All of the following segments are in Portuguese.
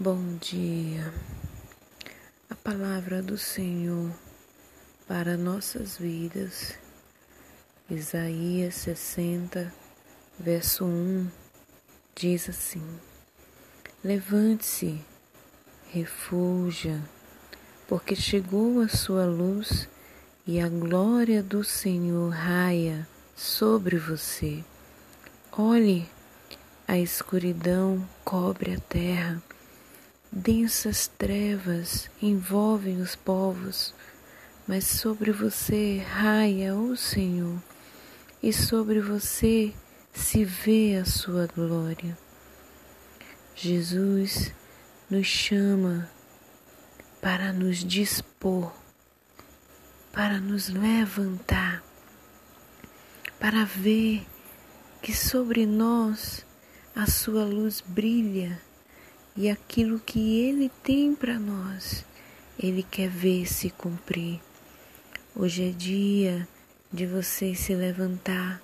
Bom dia. A palavra do Senhor para nossas vidas. Isaías 60, verso 1 diz assim: Levante-se, refúgia, porque chegou a sua luz e a glória do Senhor raia sobre você. Olhe, a escuridão cobre a terra Densas trevas envolvem os povos, mas sobre você raia o Senhor, e sobre você se vê a sua glória. Jesus nos chama para nos dispor, para nos levantar, para ver que sobre nós a sua luz brilha e aquilo que Ele tem para nós, Ele quer ver se cumprir. Hoje é dia de você se levantar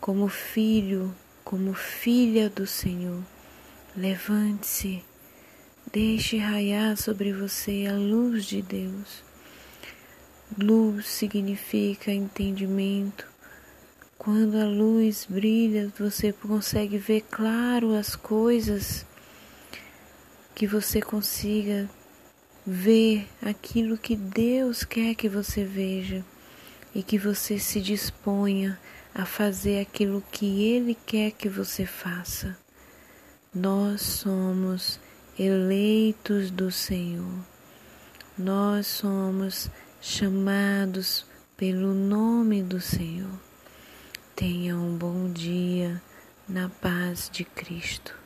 como filho, como filha do Senhor. Levante-se, deixe raiar sobre você a luz de Deus. Luz significa entendimento. Quando a luz brilha, você consegue ver claro as coisas que você consiga ver aquilo que Deus quer que você veja e que você se disponha a fazer aquilo que Ele quer que você faça. Nós somos eleitos do Senhor, nós somos chamados pelo nome do Senhor. Tenha um bom dia na paz de Cristo.